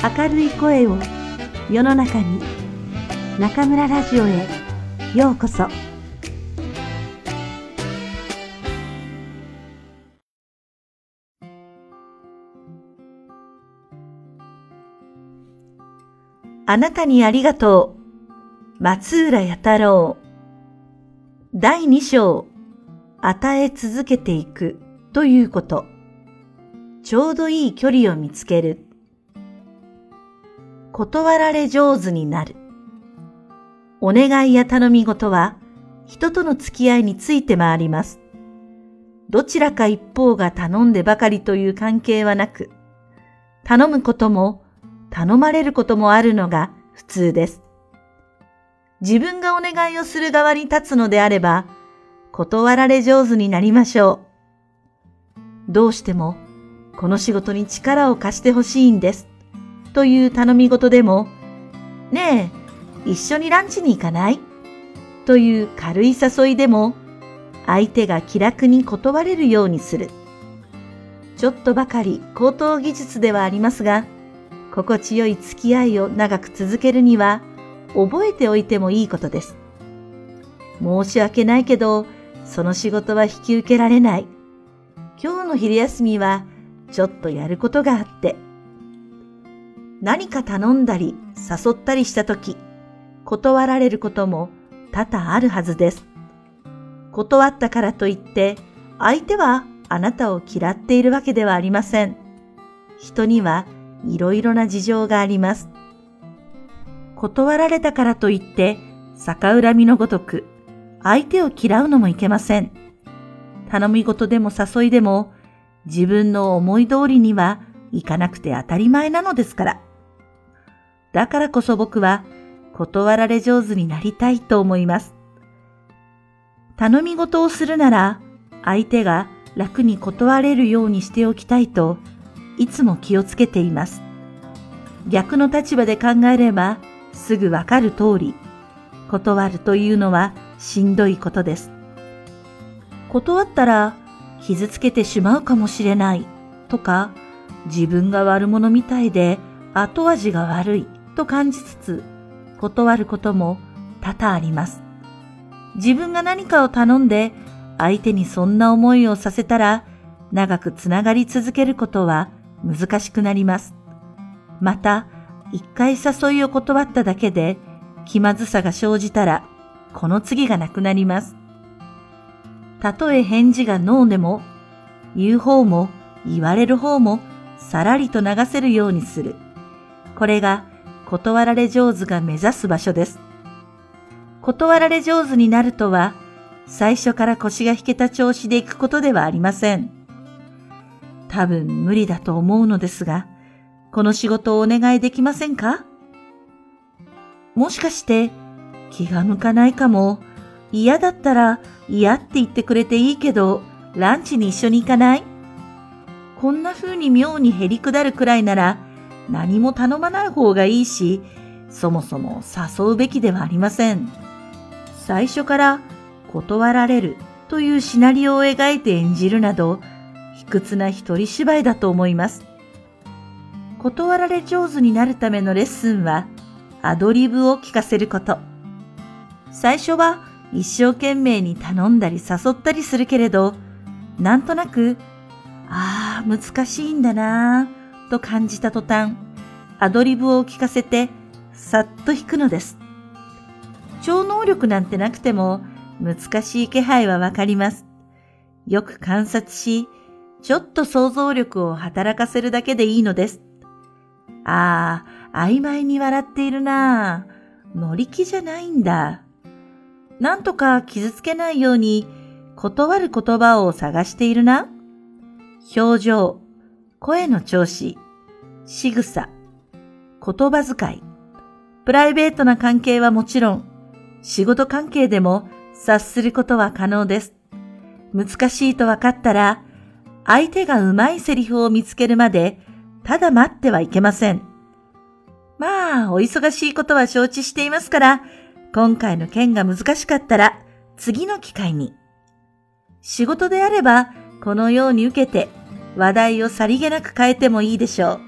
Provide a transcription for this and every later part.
明るい声を世の中に中村ラジオへようこそ。あなたにありがとう松浦弥太郎。第2章与え続けていくということ。ちょうどいい距離を見つける。断られ上手になる。お願いや頼み事は人との付き合いについて回ります。どちらか一方が頼んでばかりという関係はなく、頼むことも頼まれることもあるのが普通です。自分がお願いをする側に立つのであれば、断られ上手になりましょう。どうしても、この仕事に力を貸してほしいんです。という頼み事でも、ねえ、一緒にランチに行かない？という軽い誘いでも、相手が気楽に断れるようにする。ちょっとばかり高等技術ではありますが、心地よい付き合いを長く続けるには、覚えておいてもいいことです。申し訳ないけど、その仕事は引き受けられない。今日の昼休みは、ちょっとやることがあって、何か頼んだり誘ったりしたとき、断られることも多々あるはずです。断ったからといって、相手はあなたを嫌っているわけではありません。人にはいろいろな事情があります。断られたからといって、逆恨みのごとく、相手を嫌うのもいけません。頼み事でも誘いでも、自分の思い通りにはいかなくて当たり前なのですから。だからこそ僕は断られ上手になりたいと思います。頼み事をするなら相手が楽に断れるようにしておきたいといつも気をつけています。逆の立場で考えればすぐわかる通り、断るというのはしんどいことです。断ったら傷つけてしまうかもしれないとか、自分が悪者みたいで後味が悪いと感じつつ、断ることも多々あります。自分が何かを頼んで、相手にそんな思いをさせたら、長くつながり続けることは難しくなります。また、一回誘いを断っただけで、気まずさが生じたら、この次がなくなります。たとえ返事がノーでも、言う方も言われる方もさらりと流せるようにする。これが断られ上手が目指す場所です。断られ上手になるとは、最初から腰が引けた調子で行くことではありません。多分無理だと思うのですが、この仕事をお願いできませんか？もしかして気が向かないかも。嫌だったら嫌って言ってくれていいけど、ランチに一緒に行かない？こんな風に妙に減り下るくらいなら、何も頼まない方がいいし、そもそも誘うべきではありません。最初から断られるというシナリオを描いて演じるなど、卑屈な一人芝居だと思います。断られ上手になるためのレッスンは、アドリブを聞かせること。最初は一生懸命に頼んだり誘ったりするけれど、なんとなく、ああ、難しいんだなと感じた途端、アドリブを聞かせて、さっと弾くのです。超能力なんてなくても、難しい気配はわかります。よく観察し、ちょっと想像力を働かせるだけでいいのです。ああ、曖昧に笑っているなあ乗り気じゃないんだ。なんとか傷つけないように断る言葉を探しているな。表情、声の調子、仕草、言葉遣い、プライベートな関係はもちろん、仕事関係でも察することは可能です。難しいと分かったら、相手がうまいセリフを見つけるまで、ただ待ってはいけません。まあ、お忙しいことは承知していますから、今回の件が難しかったら、次の機会に。仕事であれば、このように受けて話題をさりげなく変えてもいいでしょ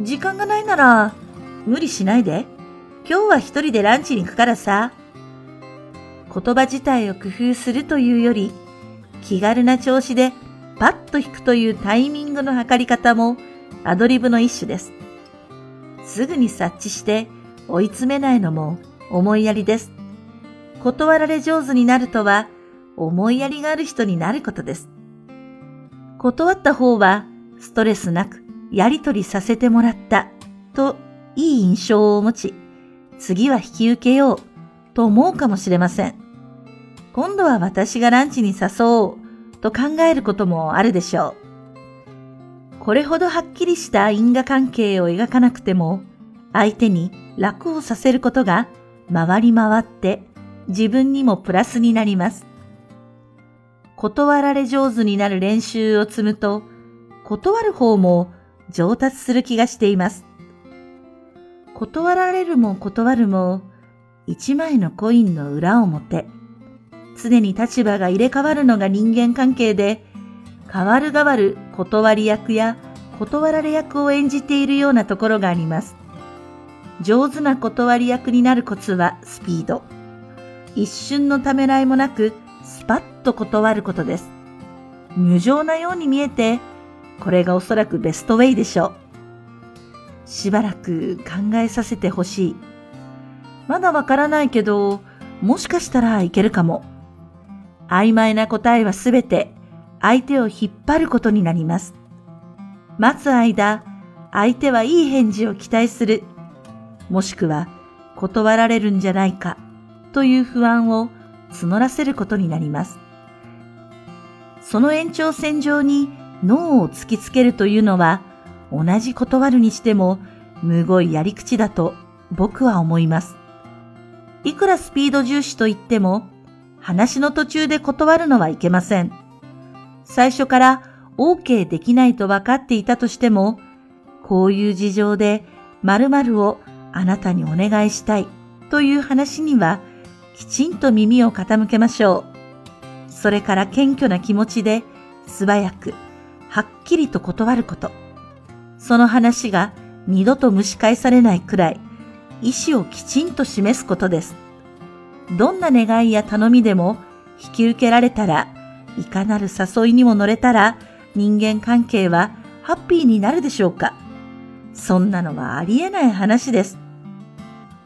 う。時間がないなら、無理しないで。今日は一人でランチに行くからさ。言葉自体を工夫するというより、気軽な調子でパッと引くというタイミングの測り方もアドリブの一種です。すぐに察知して追い詰めないのも思いやりです。断られ上手になるとは思いやりがある人になることです。断った方はストレスなくやりとりさせてもらったといい印象を持ち、次は引き受けようと思うかもしれません。今度は私がランチに誘おうと考えることもあるでしょう。これほどはっきりした因果関係を描かなくても、相手に楽をさせることが回り回って自分にもプラスになります。断られ上手になる練習を積むと、断る方も上達する気がしています。断られるも断るも、一枚のコインの裏表。常に立場が入れ替わるのが人間関係で、変わる変わる断り役や断られ役を演じているようなところがあります。上手な断り役になるコツはスピード。一瞬のためらいもなくスパッと断ることです。無情なように見えて、これがおそらくベストウェイでしょう。しばらく考えさせてほしい。まだわからないけど、もしかしたらいけるかも。曖昧な答えはすべて相手を引っ張ることになります。待つ間、相手はいい返事を期待する。もしくは断られるんじゃないかという不安を募らせることになります。その延長線上に脳を突きつけるというのは同じ断るにしてもむごいやり口だと僕は思います。いくらスピード重視と言っても話の途中で断るのはいけません。最初から OK できないと分かっていたとしても、こういう事情で〇〇をあなたにお願いしたいという話にはきちんと耳を傾けましょう。それから謙虚な気持ちで素早く、はっきりと断ること。その話が二度と蒸し返されないくらい、意志をきちんと示すことです。どんな願いや頼みでも引き受けられたら、いかなる誘いにも乗れたら、人間関係はハッピーになるでしょうかそんなのはありえない話です。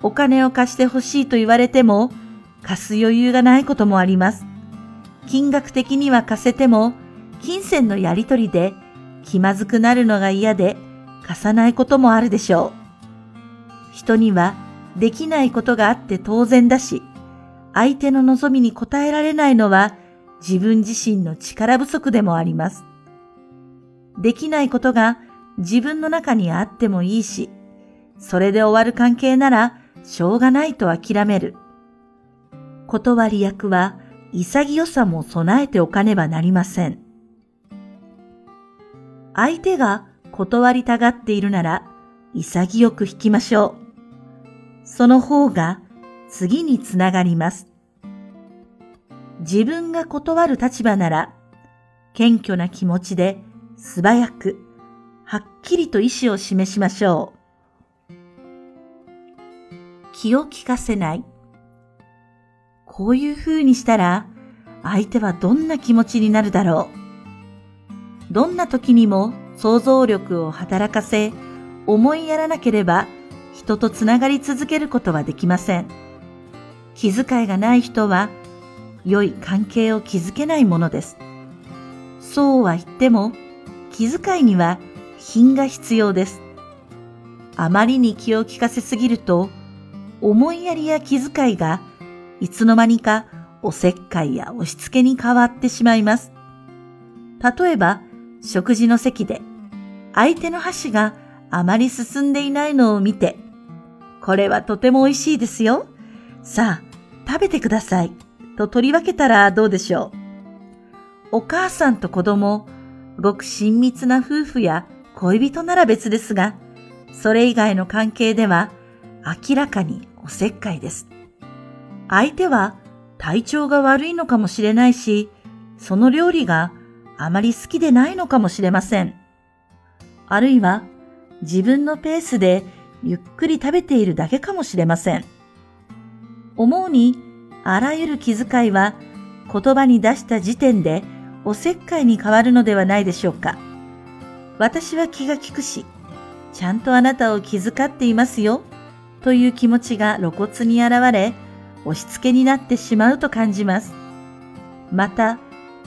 お金を貸してほしいと言われても、貸す余裕がないこともあります。金額的には貸せても、金銭のやりとりで気まずくなるのが嫌で貸さないこともあるでしょう。人にはできないことがあって当然だし、相手の望みに応えられないのは自分自身の力不足でもあります。できないことが自分の中にあってもいいし、それで終わる関係ならしょうがないと諦める。断り役は潔さも備えておかねばなりません。相手が断りたがっているなら潔く引きましょう。その方が次につながります。自分が断る立場なら謙虚な気持ちで素早くはっきりと意思を示しましょう。気を利かせない。こういう風にしたら相手はどんな気持ちになるだろう。どんな時にも想像力を働かせ、思いやらなければ人とつながり続けることはできません。気遣いがない人は良い関係を築けないものです。そうは言っても気遣いには品が必要です。あまりに気を利かせすぎると思いやりや気遣いがいつの間にかおせっかいや押し付けに変わってしまいます。例えば、食事の席で相手の箸があまり進んでいないのを見て、これはとても美味しいですよ。さあ、食べてください。と取り分けたらどうでしょう。お母さんと子供、ごく親密な夫婦や恋人なら別ですが、それ以外の関係では明らかにおせっかいです。相手は体調が悪いのかもしれないし、その料理があまり好きでないのかもしれません。あるいは自分のペースでゆっくり食べているだけかもしれません。思うに、あらゆる気遣いは言葉に出した時点でおせっかいに変わるのではないでしょうか。私は気が利くし、ちゃんとあなたを気遣っていますよ、という気持ちが露骨に現れ、押し付けになってしまうと感じます。また、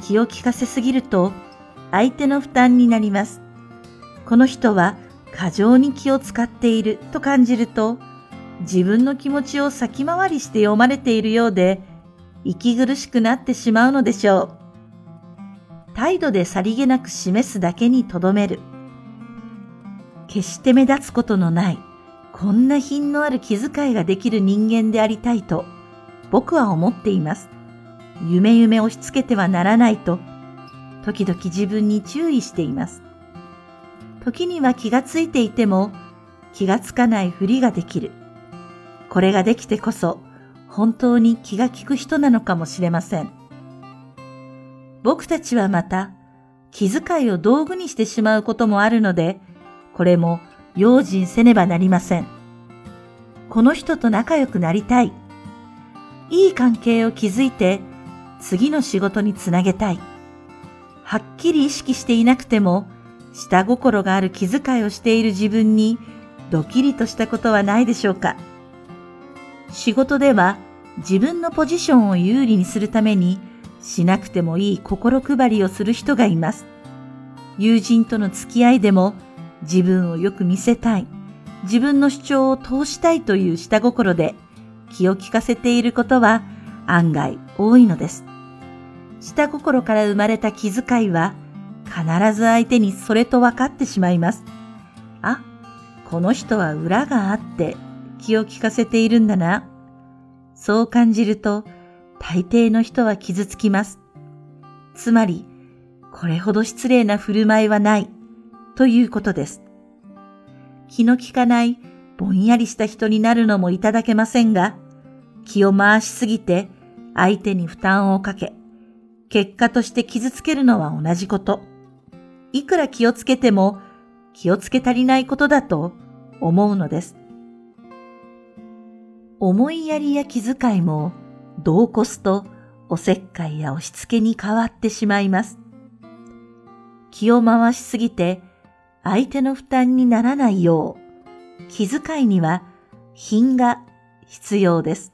気を利かせすぎると、相手の負担になります。この人は過剰に気を使っていると感じると、自分の気持ちを先回りして読まれているようで、息苦しくなってしまうのでしょう。態度でさりげなく示すだけにとどめる。決して目立つことのない、こんな品のある気遣いができる人間でありたいと、僕は思っています。夢夢押し付けてはならないと、時々自分に注意しています。時には気がついていても、気がつかないふりができる。これができてこそ、本当に気が利く人なのかもしれません。僕たちはまた、気遣いを道具にしてしまうこともあるので、これも用心せねばなりません。この人と仲良くなりたい。いい関係を築いて、次の仕事につなげたい。はっきり意識していなくても、下心がある気遣いをしている自分にドキリとしたことはないでしょうか。仕事では自分のポジションを有利にするためにしなくてもいい心配りをする人がいます。友人との付き合いでも自分をよく見せたい、自分の主張を通したいという下心で気を利かせていることは案外多いのです。下心から生まれた気遣いは必ず相手にそれと分かってしまいます。あ、この人は裏があって気を利かせているんだな。そう感じると、大抵の人は傷つきます。つまり、これほど失礼な振る舞いはない、ということです。気の利かない、ぼんやりした人になるのもいただけませんが、気を回しすぎて、相手に負担をかけ、結果として傷つけるのは同じこと。いくら気をつけても、気をつけ足りないことだと思うのです。思いやりや気遣いも、度を越すとおせっかいや押し付けに変わってしまいます。気を回しすぎて相手の負担にならないよう、気遣いには品が必要です。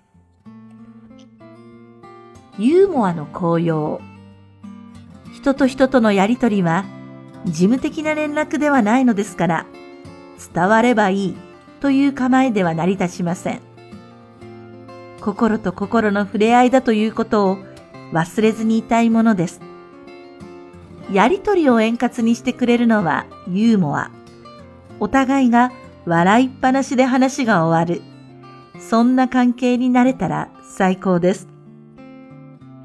ユーモアの効用。人と人とのやりとりは事務的な連絡ではないのですから、伝わればいいという構えでは成り立ちません。心と心の触れ合いだということを忘れずにいたいものです。やりとりを円滑にしてくれるのはユーモア。お互いが笑いっぱなしで話が終わる。そんな関係になれたら最高です。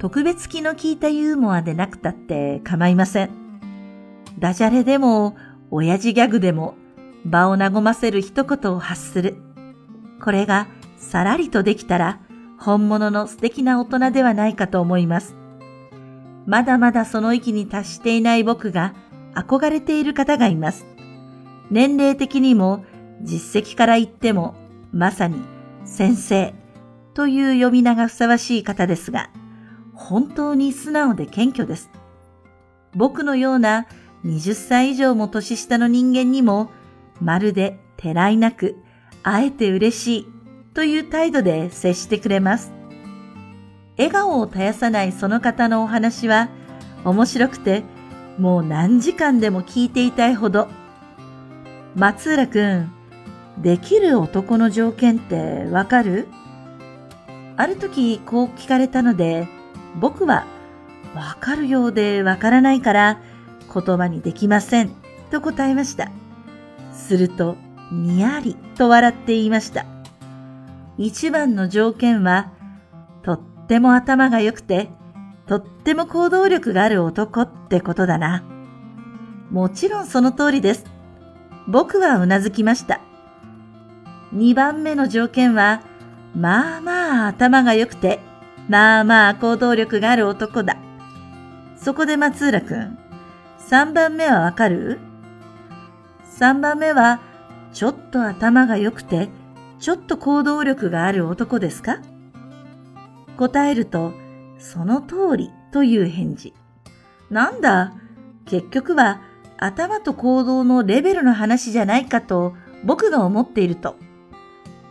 特別気の利いたユーモアでなくたって構いません。ダジャレでも、親父ギャグでも、場を和ませる一言を発する。これがさらりとできたら、本物の素敵な大人ではないかと思います。まだまだその域に達していない僕が憧れている方がいます。年齢的にも実績から言ってもまさに先生という呼び名がふさわしい方ですが、本当に素直で謙虚です。僕のような20歳以上も年下の人間にもまるでてらいなく、あえて嬉しいという態度で接してくれます。笑顔を絶やさないその方のお話は面白くてもう何時間でも聞いていたいほど。松浦くん、できる男の条件ってわかる？ある時こう聞かれたので、僕はわかるようでわからないから言葉にできませんと答えました。すると、にやりと笑って言いました。一番の条件は、とっても頭が良くて、とっても行動力がある男ってことだな。もちろんその通りです。僕はうなずきました。二番目の条件は、まあまあ頭が良くて、まあまあ行動力がある男だ。そこで松浦くん、三番目はわかる？三番目は、ちょっと頭が良くて、ちょっと行動力がある男ですか？答えると、その通りという返事。なんだ、結局は頭と行動のレベルの話じゃないかと僕が思っていると。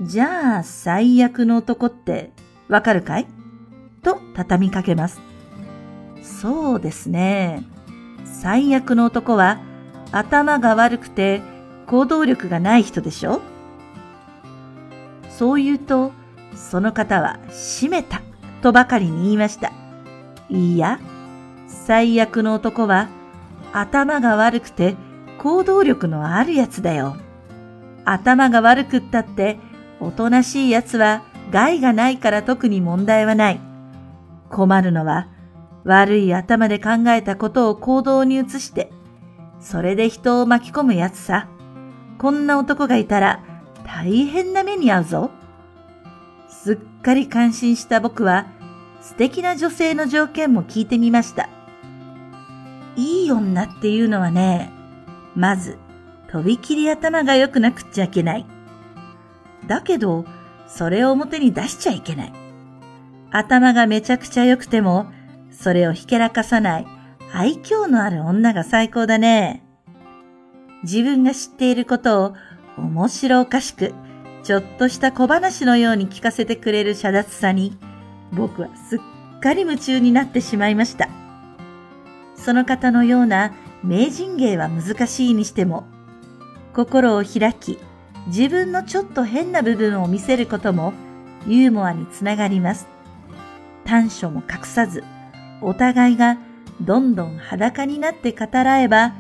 じゃあ最悪の男ってわかるかい？と畳みかけます。そうですね。最悪の男は頭が悪くて行動力がない人でしょ？そう言うと、その方は閉めたとばかりに言いました。いや、最悪の男は頭が悪くて行動力のあるやつだよ。頭が悪くったっておとなしいやつは害がないから特に問題はない。困るのは悪い頭で考えたことを行動に移して、それで人を巻き込むやつさ。こんな男がいたら大変な目に遭うぞ。すっかり感心した僕は素敵な女性の条件も聞いてみました。いい女っていうのはね、まず、とびきり頭が良くなくっちゃいけない。だけど、それを表に出しちゃいけない。頭がめちゃくちゃ良くても、それをひけらかさない愛嬌のある女が最高だね。自分が知っていることを面白おかしく、ちょっとした小話のように聞かせてくれる遮奪さに、僕はすっかり夢中になってしまいました。その方のような名人芸は難しいにしても、心を開き、自分のちょっと変な部分を見せることもユーモアにつながります。短所も隠さず、お互いがどんどん裸になって語らえば、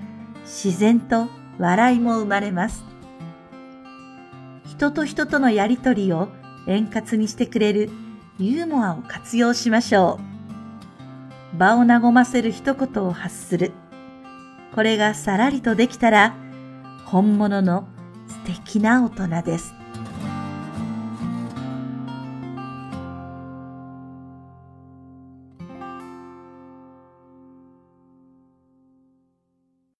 自然と笑いも生まれます。人と人とのやりとりを円滑にしてくれるユーモアを活用しましょう。場を和ませる一言を発する。これがさらりとできたら、本物の素敵な大人です。